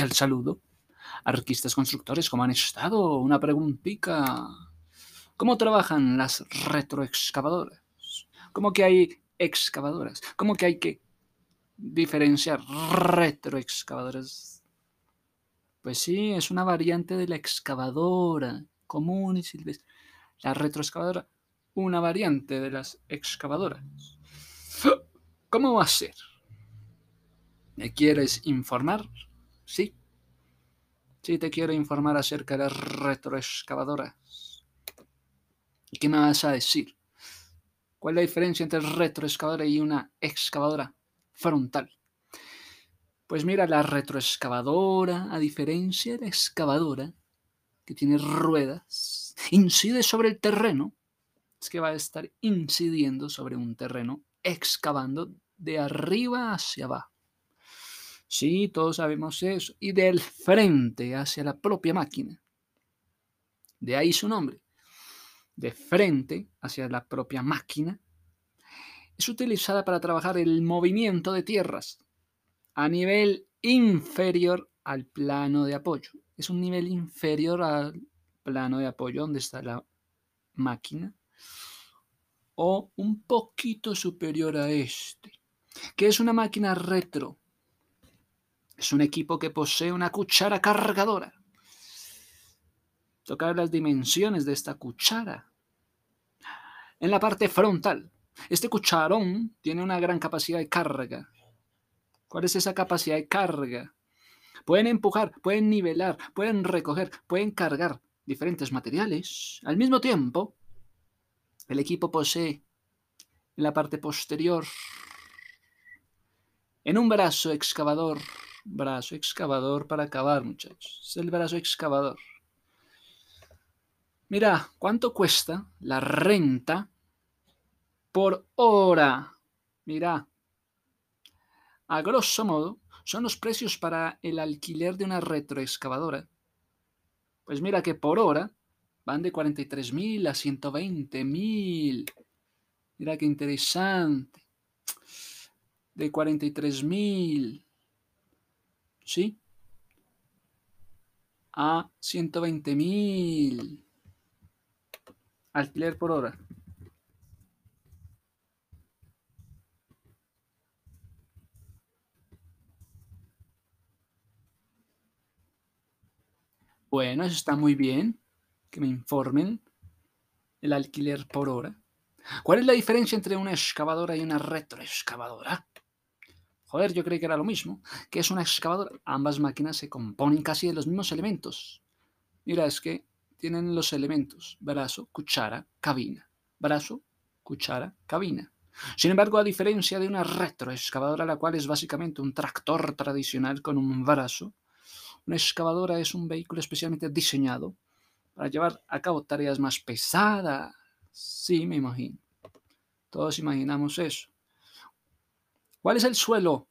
Cordial saludo. Arquistas constructores, ¿cómo han estado? Una preguntita. ¿Cómo trabajan las retroexcavadoras? ¿Cómo que hay excavadoras? ¿Cómo que hay que diferenciar retroexcavadoras? Pues sí, es una variante de la excavadora común y silvestre. La retroexcavadora, una variante de las excavadoras. ¿Cómo va a ser? ¿Me quieres informar? Sí. Sí, te quiero informar acerca de las retroexcavadoras. ¿Y qué me vas a decir? ¿Cuál es la diferencia entre retroexcavadora y una excavadora frontal? Pues mira, la retroexcavadora, a diferencia de la excavadora, que tiene ruedas, incide sobre el terreno. Es que va a estar incidiendo sobre un terreno, excavando de arriba hacia abajo. Sí, todos sabemos eso. Y del frente hacia la propia máquina. De ahí su nombre. De frente hacia la propia máquina. Es utilizada para trabajar el movimiento de tierras a nivel inferior al plano de apoyo. Es un nivel inferior al plano de apoyo donde está la máquina. O un poquito superior a este. Que es una máquina retro es un equipo que posee una cuchara cargadora. Tocar las dimensiones de esta cuchara. En la parte frontal, este cucharón tiene una gran capacidad de carga. ¿Cuál es esa capacidad de carga? Pueden empujar, pueden nivelar, pueden recoger, pueden cargar diferentes materiales. Al mismo tiempo, el equipo posee en la parte posterior, en un brazo excavador, brazo excavador para cavar, muchachos. Es el brazo excavador. Mira, ¿cuánto cuesta la renta por hora? Mira, a grosso modo, son los precios para el alquiler de una retroexcavadora. Pues mira que por hora van de 43 mil a 120 mil. Mira qué interesante. De 43 mil ¿sí? A 120 mil. Alquiler por hora. Bueno, eso está muy bien. Que me informen el alquiler por hora. ¿Cuál es la diferencia entre una excavadora y una retroexcavadora? Joder, yo creí que era lo mismo, que es una excavadora. Ambas máquinas se componen casi de los mismos elementos. Mira, es que tienen los elementos brazo, cuchara, cabina. Brazo, cuchara, cabina. Sin embargo, a diferencia de una retroexcavadora, la cual es básicamente un tractor tradicional con un brazo, una excavadora es un vehículo especialmente diseñado para llevar a cabo tareas más pesadas. Sí, me imagino. Todos imaginamos eso. ¿Cuál es el suelo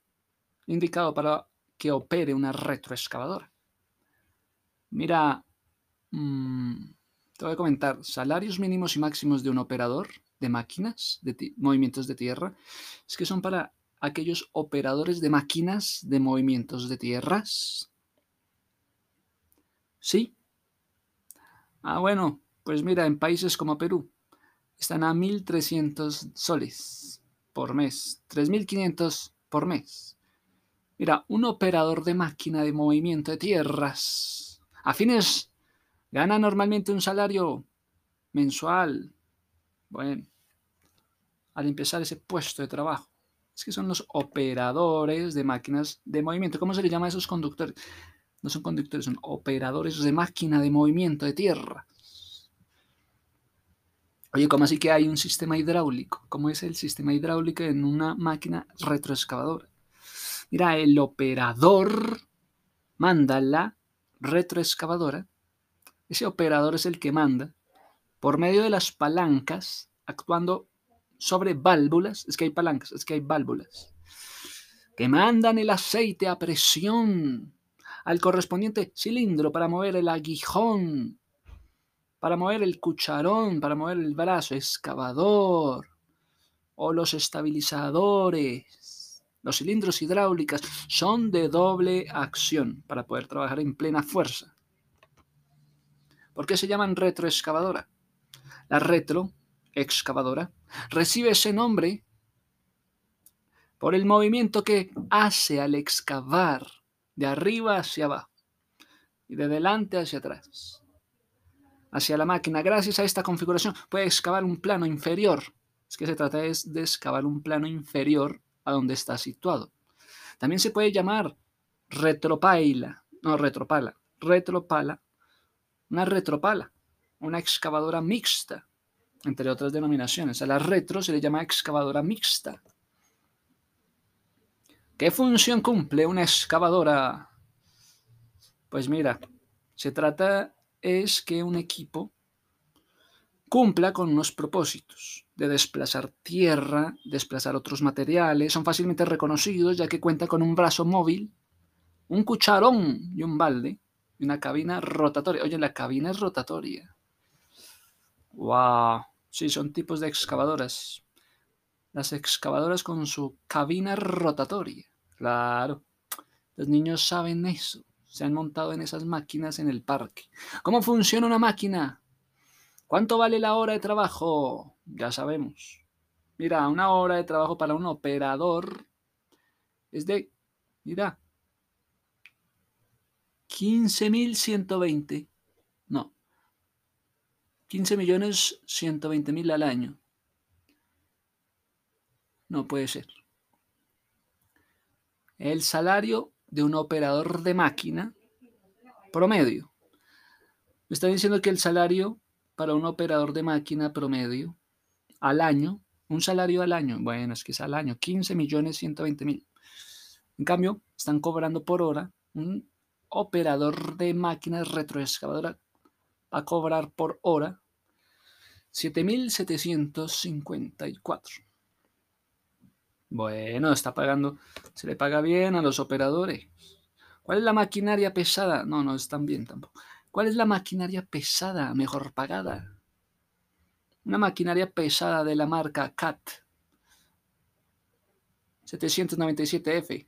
indicado para que opere una retroexcavadora? Mira, mm, te voy a comentar, salarios mínimos y máximos de un operador de máquinas, de movimientos de tierra, es que son para aquellos operadores de máquinas de movimientos de tierras. ¿Sí? Ah, bueno, pues mira, en países como Perú están a 1.300 soles por mes, 3.500 por mes. Mira, un operador de máquina de movimiento de tierras afines gana normalmente un salario mensual. Bueno, al empezar ese puesto de trabajo. Es que son los operadores de máquinas de movimiento. ¿Cómo se le llama a esos conductores? No son conductores, son operadores de máquina de movimiento de tierra. Oye, ¿cómo así que hay un sistema hidráulico? ¿Cómo es el sistema hidráulico en una máquina retroexcavadora? Mira, el operador manda la retroexcavadora. Ese operador es el que manda por medio de las palancas, actuando sobre válvulas. Es que hay palancas, es que hay válvulas. Que mandan el aceite a presión al correspondiente cilindro para mover el aguijón para mover el cucharón, para mover el brazo excavador, o los estabilizadores, Los cilindros hidráulicos son de doble acción para poder trabajar en plena fuerza. ¿Por qué se llaman retroexcavadora? La retroexcavadora recibe ese nombre por el movimiento que hace al excavar de arriba hacia abajo y de delante hacia atrás. Hacia la máquina, gracias a esta configuración, puede excavar un plano inferior. Es que se trata es de excavar un plano inferior a donde está situado. También se puede llamar retropaila, no retropala, retropala, una retropala, una excavadora mixta, entre otras denominaciones. A la retro se le llama excavadora mixta. ¿Qué función cumple una excavadora? Pues mira, se trata es que un equipo cumpla con unos propósitos de desplazar tierra, desplazar otros materiales, son fácilmente reconocidos ya que cuenta con un brazo móvil, un cucharón y un balde y una cabina rotatoria. Oye, la cabina es rotatoria. ¡Wow! Sí, son tipos de excavadoras. Las excavadoras con su cabina rotatoria. Claro, los niños saben eso. Se han montado en esas máquinas en el parque. ¿Cómo funciona una máquina? ¿Cuánto vale la hora de trabajo? Ya sabemos. Mira, una hora de trabajo para un operador es de, mira, 15.120. No. 15 millones 120 mil al año. No puede ser el salario de un operador de máquina promedio. Me está diciendo que el salario para un operador de máquina promedio al año, un salario al año, bueno, es que es al año, 15 millones 120 mil. En cambio, están cobrando por hora un operador de máquinas retroexcavadora va a cobrar por hora 7.754. Bueno, está pagando, se le paga bien a los operadores. ¿Cuál es la maquinaria pesada? No, no están bien tampoco. ¿Cuál es la maquinaria pesada mejor pagada? Una maquinaria pesada de la marca CAT 797F,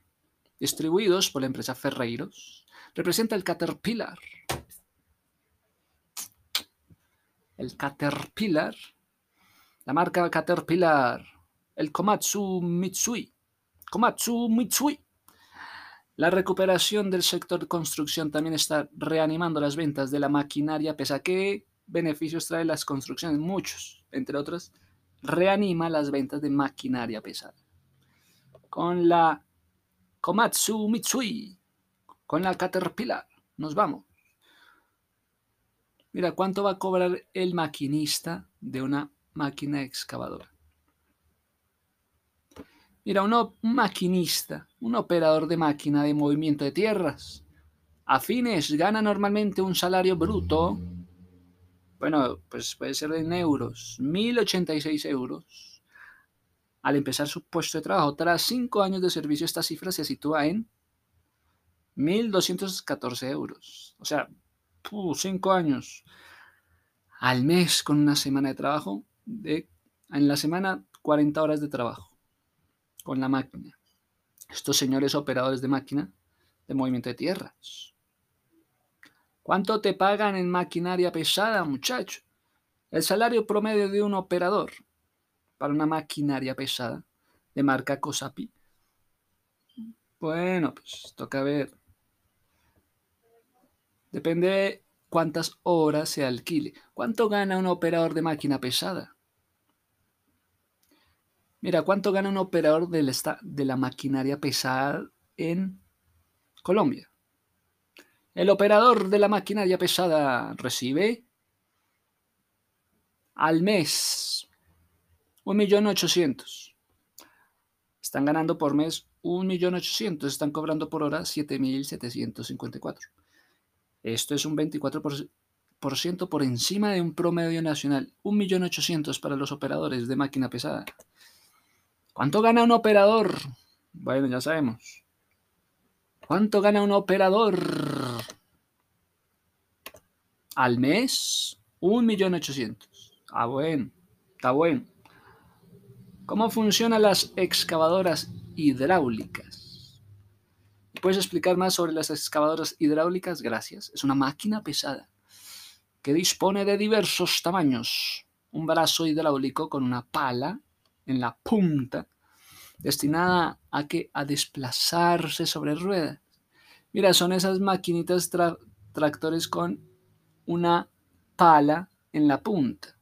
distribuidos por la empresa Ferreiros, representa el Caterpillar. El Caterpillar, la marca Caterpillar el Komatsu Mitsui. Komatsu Mitsui. La recuperación del sector de construcción también está reanimando las ventas de la maquinaria pesa. ¿Qué beneficios trae las construcciones? Muchos, entre otros, reanima las ventas de maquinaria pesada. Con la Komatsu Mitsui, con la Caterpillar, nos vamos. Mira, ¿cuánto va a cobrar el maquinista de una máquina excavadora? Mira, un maquinista, un operador de máquina de movimiento de tierras, afines gana normalmente un salario bruto, bueno, pues puede ser en euros, 1.086 euros. Al empezar su puesto de trabajo, tras cinco años de servicio, esta cifra se sitúa en 1.214 euros. O sea, cinco años al mes con una semana de trabajo, de, en la semana 40 horas de trabajo con la máquina. Estos señores operadores de máquina de movimiento de tierras. ¿Cuánto te pagan en maquinaria pesada, muchacho? El salario promedio de un operador para una maquinaria pesada de marca Cosapi. Bueno, pues toca ver. Depende de cuántas horas se alquile. ¿Cuánto gana un operador de máquina pesada? Mira, ¿cuánto gana un operador de la, maquinaria pesada en Colombia? El operador de la maquinaria pesada recibe al mes 1.800.000. Están ganando por mes 1.800.000. Están cobrando por hora 7.754. Esto es un 24% por encima de un promedio nacional. 1.800.000 para los operadores de máquina pesada. ¿Cuánto gana un operador? Bueno, ya sabemos. ¿Cuánto gana un operador? Al mes, un millón ochocientos. Ah, bueno, está bueno. ¿Cómo funcionan las excavadoras hidráulicas. ¿Puedes explicar más sobre las excavadoras hidráulicas? Gracias. Es una máquina pesada que dispone de diversos tamaños. Un brazo hidráulico con una pala en la punta destinada a que a desplazarse sobre ruedas. Mira, son esas maquinitas tractores con una pala en la punta.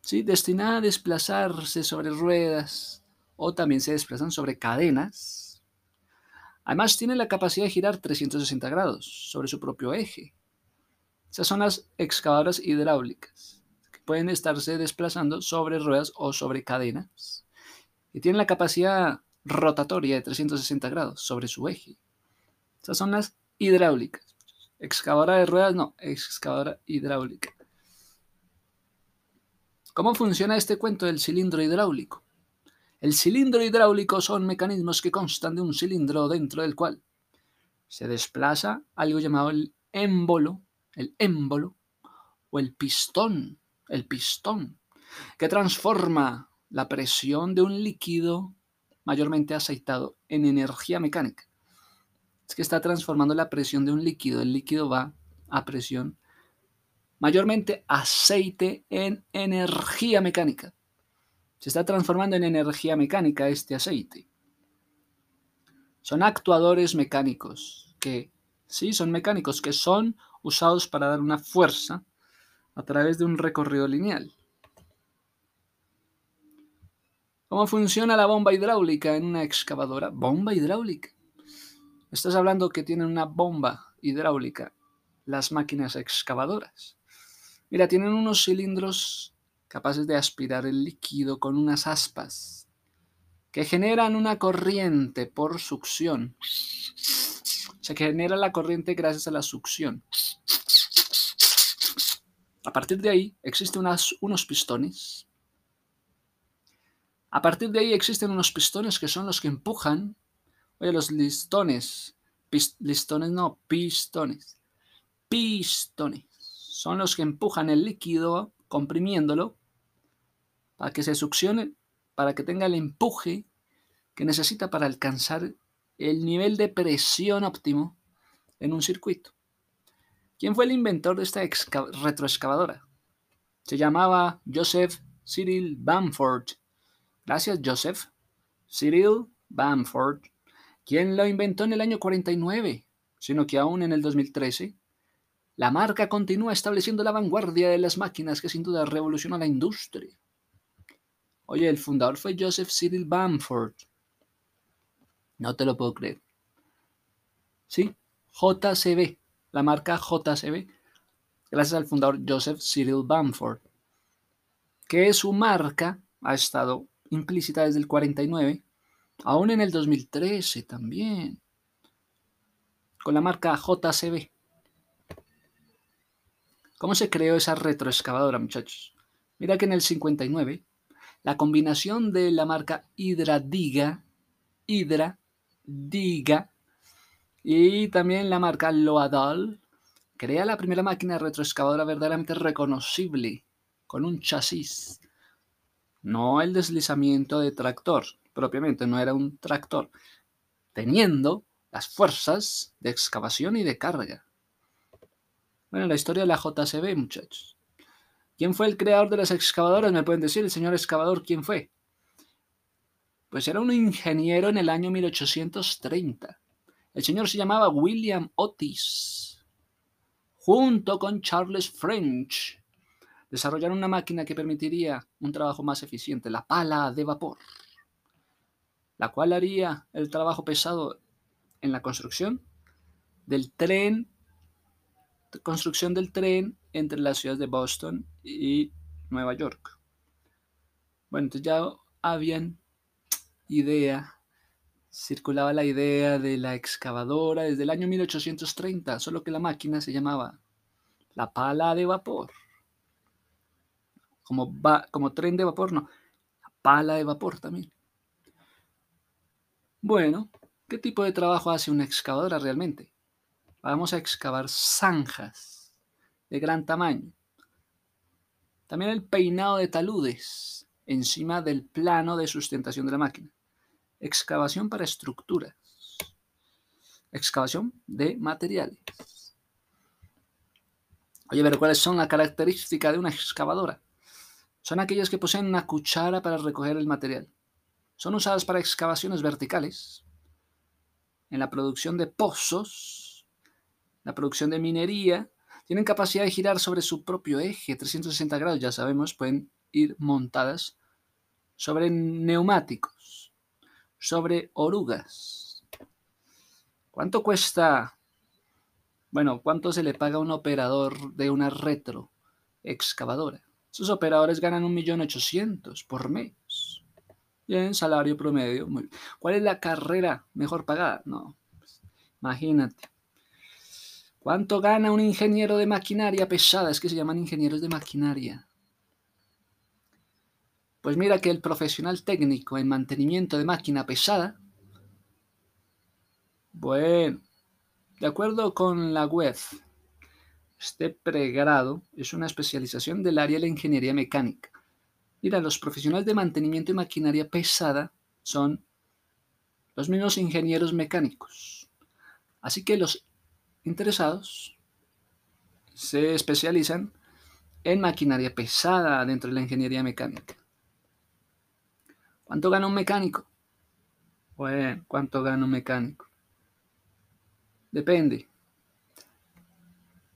¿Sí? Destinada a desplazarse sobre ruedas o también se desplazan sobre cadenas. Además tiene la capacidad de girar 360 grados sobre su propio eje. Esas son las excavadoras hidráulicas, pueden estarse desplazando sobre ruedas o sobre cadenas. Y tienen la capacidad rotatoria de 360 grados sobre su eje. Esas son las hidráulicas. Excavadora de ruedas, no, excavadora hidráulica. ¿Cómo funciona este cuento del cilindro hidráulico? El cilindro hidráulico son mecanismos que constan de un cilindro dentro del cual se desplaza algo llamado el émbolo, el émbolo o el pistón, el pistón, que transforma la presión de un líquido mayormente aceitado en energía mecánica. Es que está transformando la presión de un líquido, el líquido va a presión mayormente aceite en energía mecánica. Se está transformando en energía mecánica este aceite. Son actuadores mecánicos que, sí, son mecánicos que son usados para dar una fuerza a través de un recorrido lineal. ¿Cómo funciona la bomba hidráulica en una excavadora? Bomba hidráulica. Estás hablando que tienen una bomba hidráulica las máquinas excavadoras. Mira, tienen unos cilindros capaces de aspirar el líquido con unas aspas que generan una corriente por succión. Se genera la corriente gracias a la succión. A partir de ahí existen unos pistones. A partir de ahí existen unos pistones que son los que empujan. Oye, los listones. listones no, pistones. Pistones. Son los que empujan el líquido comprimiéndolo para que se succione, para que tenga el empuje que necesita para alcanzar el nivel de presión óptimo en un circuito. ¿Quién fue el inventor de esta retroexcavadora? Se llamaba Joseph Cyril Bamford. Gracias, Joseph. Cyril Bamford, quien lo inventó en el año 49, sino que aún en el 2013 la marca continúa estableciendo la vanguardia de las máquinas que sin duda revolucionó la industria. Oye, el fundador fue Joseph Cyril Bamford. No te lo puedo creer. Sí, JCB, la marca JCB, gracias al fundador Joseph Cyril Bamford, que su marca ha estado implícita desde el 49, aún en el 2013 también, con la marca JCB. ¿Cómo se creó esa retroexcavadora, muchachos? Mira que en el 59, la combinación de la marca Hydra Diga, Hydra Diga, y también la marca Loadal, crea la primera máquina retroexcavadora verdaderamente reconocible, con un chasis. No el deslizamiento de tractor, propiamente, no era un tractor, teniendo las fuerzas de excavación y de carga. Bueno, la historia de la JCB, muchachos. ¿Quién fue el creador de las excavadoras? ¿Me pueden decir el señor excavador quién fue? Pues era un ingeniero en el año 1830. El señor se llamaba William Otis. Junto con Charles French, desarrollaron una máquina que permitiría un trabajo más eficiente, la pala de vapor, la cual haría el trabajo pesado en la construcción del tren construcción del tren entre las ciudades de Boston y Nueva York. Bueno, entonces ya habían idea, circulaba la idea de la excavadora desde el año 1830, solo que la máquina se llamaba la pala de vapor. Como, como tren de vapor, no, la pala de vapor también. Bueno, ¿qué tipo de trabajo hace una excavadora realmente? Vamos a excavar zanjas de gran tamaño. También el peinado de taludes encima del plano de sustentación de la máquina. Excavación para estructuras, excavación de materiales. Oye, pero ¿cuáles son las características de una excavadora? Son aquellas que poseen una cuchara para recoger el material. Son usadas para excavaciones verticales, en la producción de pozos, la producción de minería, tienen capacidad de girar sobre su propio eje, 360 grados, ya sabemos, pueden ir montadas sobre neumáticos, sobre orugas. ¿Cuánto cuesta? Bueno, ¿cuánto se le paga a un operador de una retro excavadora? Esos operadores ganan 1.800.000 por mes. Bien, salario promedio. ¿Cuál es la carrera mejor pagada? No, pues, imagínate. ¿Cuánto gana un ingeniero de maquinaria pesada? Es que se llaman ingenieros de maquinaria. Pues mira que el profesional técnico en mantenimiento de máquina pesada, bueno, de acuerdo con la web, este pregrado es una especialización del área de la ingeniería mecánica. Mira, los profesionales de mantenimiento de maquinaria pesada son los mismos ingenieros mecánicos. Así que los interesados se especializan en maquinaria pesada dentro de la ingeniería mecánica. ¿Cuánto gana un mecánico? Bueno, ¿cuánto gana un mecánico? Depende.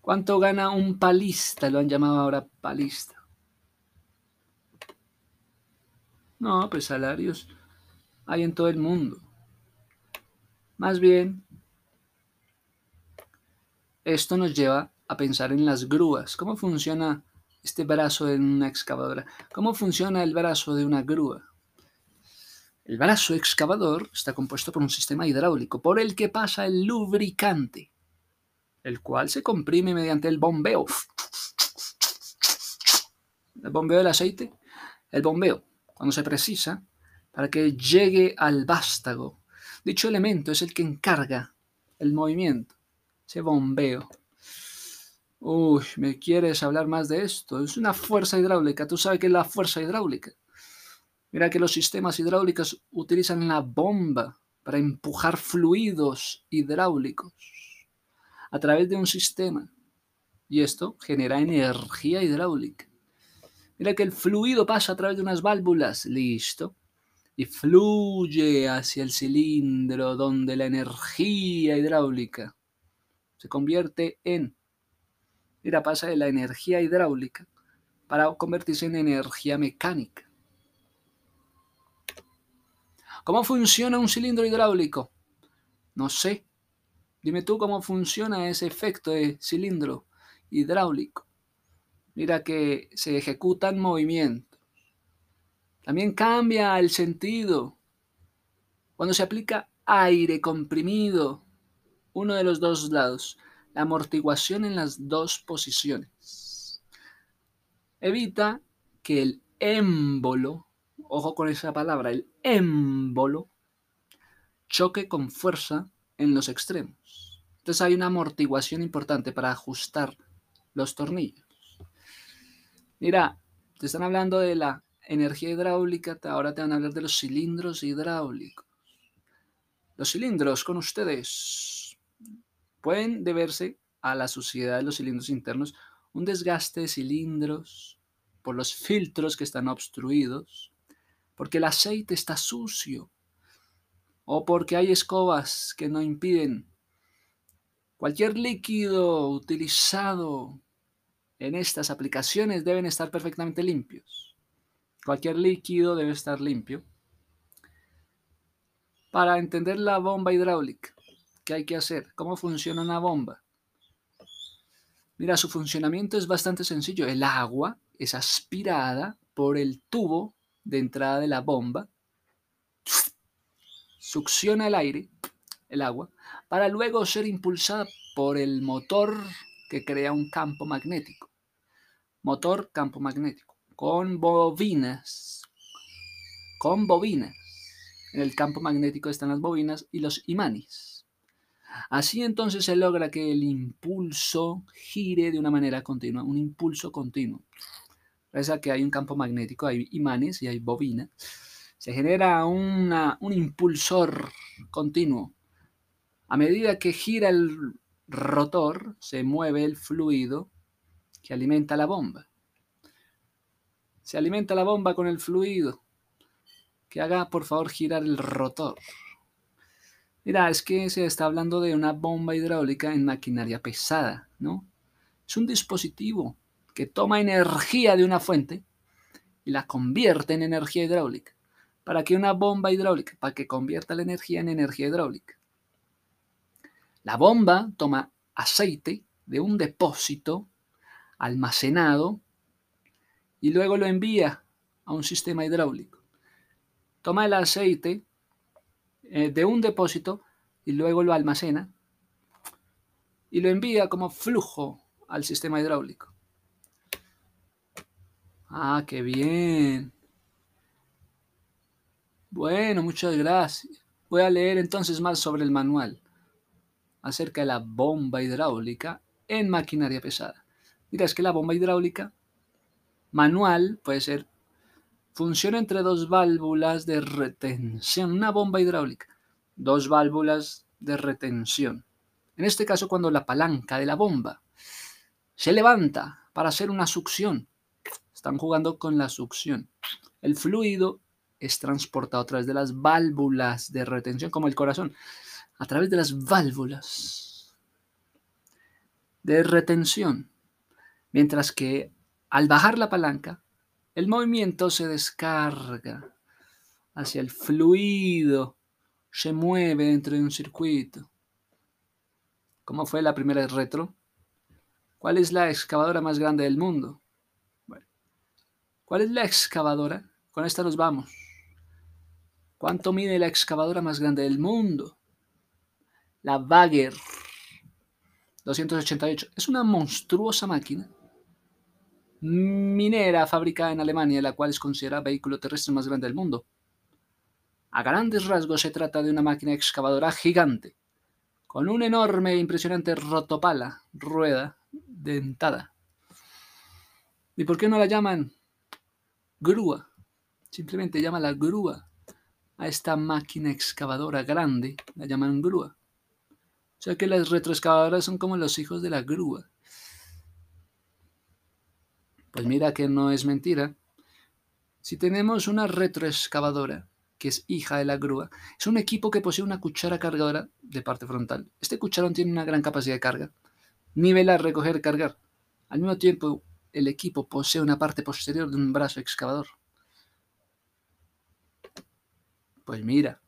¿Cuánto gana un palista? Lo han llamado ahora palista. No, pues salarios hay en todo el mundo. Más bien, esto nos lleva a pensar en las grúas. ¿Cómo funciona este brazo en una excavadora? ¿Cómo funciona el brazo de una grúa? El brazo excavador está compuesto por un sistema hidráulico por el que pasa el lubricante, el cual se comprime mediante el bombeo. El bombeo del aceite, el bombeo, cuando se precisa, para que llegue al vástago. Dicho elemento es el que encarga el movimiento ese bombeo. Uy, ¿me quieres hablar más de esto? Es una fuerza hidráulica. ¿Tú sabes qué es la fuerza hidráulica? Mira que los sistemas hidráulicos utilizan la bomba para empujar fluidos hidráulicos a través de un sistema. Y esto genera energía hidráulica. Mira que el fluido pasa a través de unas válvulas. Listo. Y fluye hacia el cilindro donde la energía hidráulica se convierte en, mira, pasa de la energía hidráulica para convertirse en energía mecánica. ¿Cómo funciona un cilindro hidráulico? No sé. Dime tú cómo funciona ese efecto de cilindro hidráulico. Mira que se ejecutan movimientos. También cambia el sentido. Cuando se aplica aire comprimido uno de los dos lados, la amortiguación en las dos posiciones. Evita que el émbolo, ojo con esa palabra, el émbolo, choque con fuerza en los extremos. Entonces hay una amortiguación importante para ajustar los tornillos. Mira, te están hablando de la energía hidráulica, ahora te van a hablar de los cilindros hidráulicos. Los cilindros con ustedes Pueden deberse a la suciedad de los cilindros internos, un desgaste de cilindros por los filtros que están obstruidos, porque el aceite está sucio o porque hay escobas que no impiden. Cualquier líquido utilizado en estas aplicaciones deben estar perfectamente limpios. Cualquier líquido debe estar limpio. Para entender la bomba hidráulica, ¿Qué hay que hacer? ¿Cómo funciona una bomba? Mira, su funcionamiento es bastante sencillo. El agua es aspirada por el tubo de entrada de la bomba, succiona el aire, el agua, para luego ser impulsada por el motor que crea un campo magnético. Motor campo magnético, con bobinas, con bobinas. En el campo magnético están las bobinas y los imanes. Así entonces se logra que el impulso gire de una manera continua, un impulso continuo. Gracias a que hay un campo magnético, hay imanes y hay bobinas, Se genera una, un impulsor continuo. A medida que gira el rotor, se mueve el fluido que alimenta la bomba. Se alimenta la bomba con el fluido que haga por favor girar el rotor. Mira, es que se está hablando de una bomba hidráulica en maquinaria pesada, ¿no? Es un dispositivo que toma energía de una fuente y la convierte en energía hidráulica. ¿Para que una bomba hidráulica? Para que convierta la energía en energía hidráulica. La bomba toma aceite de un depósito almacenado y luego lo envía a un sistema hidráulico. Toma el aceite eh, de un depósito y luego lo almacena y lo envía como flujo al sistema hidráulico. Ah, qué bien. Bueno, muchas gracias. Voy a leer entonces más sobre el manual acerca de la bomba hidráulica en maquinaria pesada. Mira, es que la bomba hidráulica manual puede ser funciona entre dos válvulas de retención, una bomba hidráulica, dos válvulas de retención. En este caso, cuando la palanca de la bomba se levanta para hacer una succión, están jugando con la succión. El fluido es transportado a través de las válvulas de retención, como el corazón, a través de las válvulas de retención. Mientras que al bajar la palanca, el movimiento se descarga hacia el fluido, se mueve dentro de un circuito. ¿Cómo fue la primera retro? ¿Cuál es la excavadora más grande del mundo? ¿Cuál es la excavadora? Con esta nos vamos. ¿Cuánto mide la excavadora más grande del mundo? La Bagger 288. Es una monstruosa máquina minera fabricada en Alemania, la cual es considerada vehículo terrestre más grande del mundo. A grandes rasgos se trata de una máquina excavadora gigante, con un enorme e impresionante rotopala, rueda, dentada. ¿Y por qué no la llaman grúa? Simplemente llama la grúa a esta máquina excavadora grande, la llaman grúa. O sea que las retroexcavadoras son como los hijos de la grúa. Pues mira que no es mentira. Si tenemos una retroexcavadora, que es hija de la grúa, es un equipo que posee una cuchara cargadora de parte frontal. Este cucharón tiene una gran capacidad de carga. Nivelar, recoger, cargar. Al mismo tiempo, el equipo posee una parte posterior de un brazo excavador. Pues mira.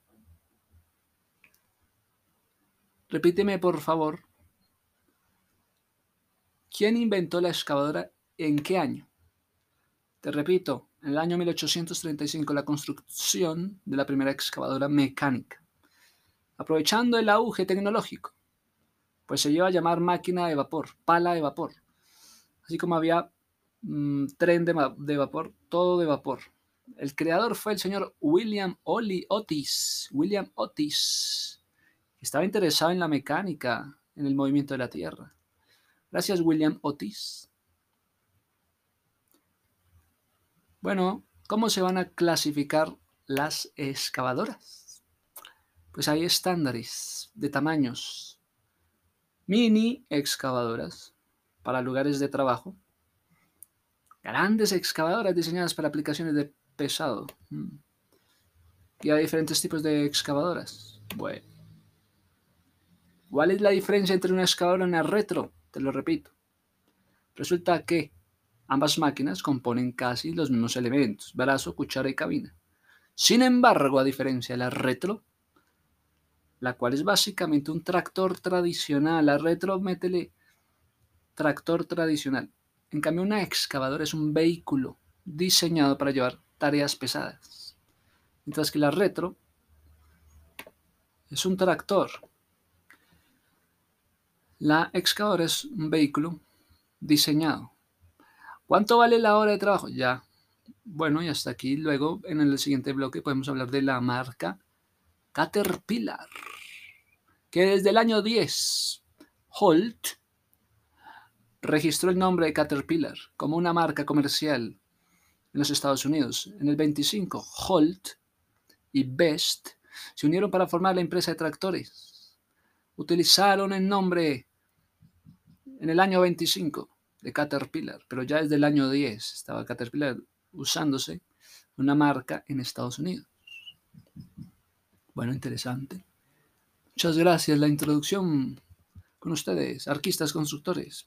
Repíteme, por favor. ¿Quién inventó la excavadora ¿En qué año? Te repito, en el año 1835 la construcción de la primera excavadora mecánica. Aprovechando el auge tecnológico, pues se lleva a llamar máquina de vapor, pala de vapor. Así como había mm, tren de, vapor, todo de vapor. El creador fue el señor William Otis. William Otis. Estaba interesado en la mecánica, en el movimiento de la Tierra. Gracias, William Otis. Bueno, ¿cómo se van a clasificar las excavadoras? Pues hay estándares de tamaños. Mini excavadoras para lugares de trabajo. Grandes excavadoras diseñadas para aplicaciones de pesado. Mm. Y hay diferentes tipos de excavadoras. Bueno. ¿Cuál es la diferencia entre una excavadora y una retro? Te lo repito. Resulta que Ambas máquinas componen casi los mismos elementos, brazo, cuchara y cabina. Sin embargo, a diferencia de la retro, la cual es básicamente un tractor tradicional, la retro métele tractor tradicional. En cambio, una excavadora es un vehículo diseñado para llevar tareas pesadas. Mientras que la retro es un tractor. La excavadora es un vehículo diseñado ¿Cuánto vale la hora de trabajo? Ya. Bueno, y hasta aquí. Luego, en el siguiente bloque, podemos hablar de la marca Caterpillar, que desde el año 10, Holt registró el nombre de Caterpillar como una marca comercial en los Estados Unidos. En el 25, Holt y Best se unieron para formar la empresa de tractores. Utilizaron el nombre en el año 25 de Caterpillar, pero ya desde el año 10 estaba Caterpillar usándose una marca en Estados Unidos. Bueno, interesante. Muchas gracias. La introducción con ustedes, arquistas constructores.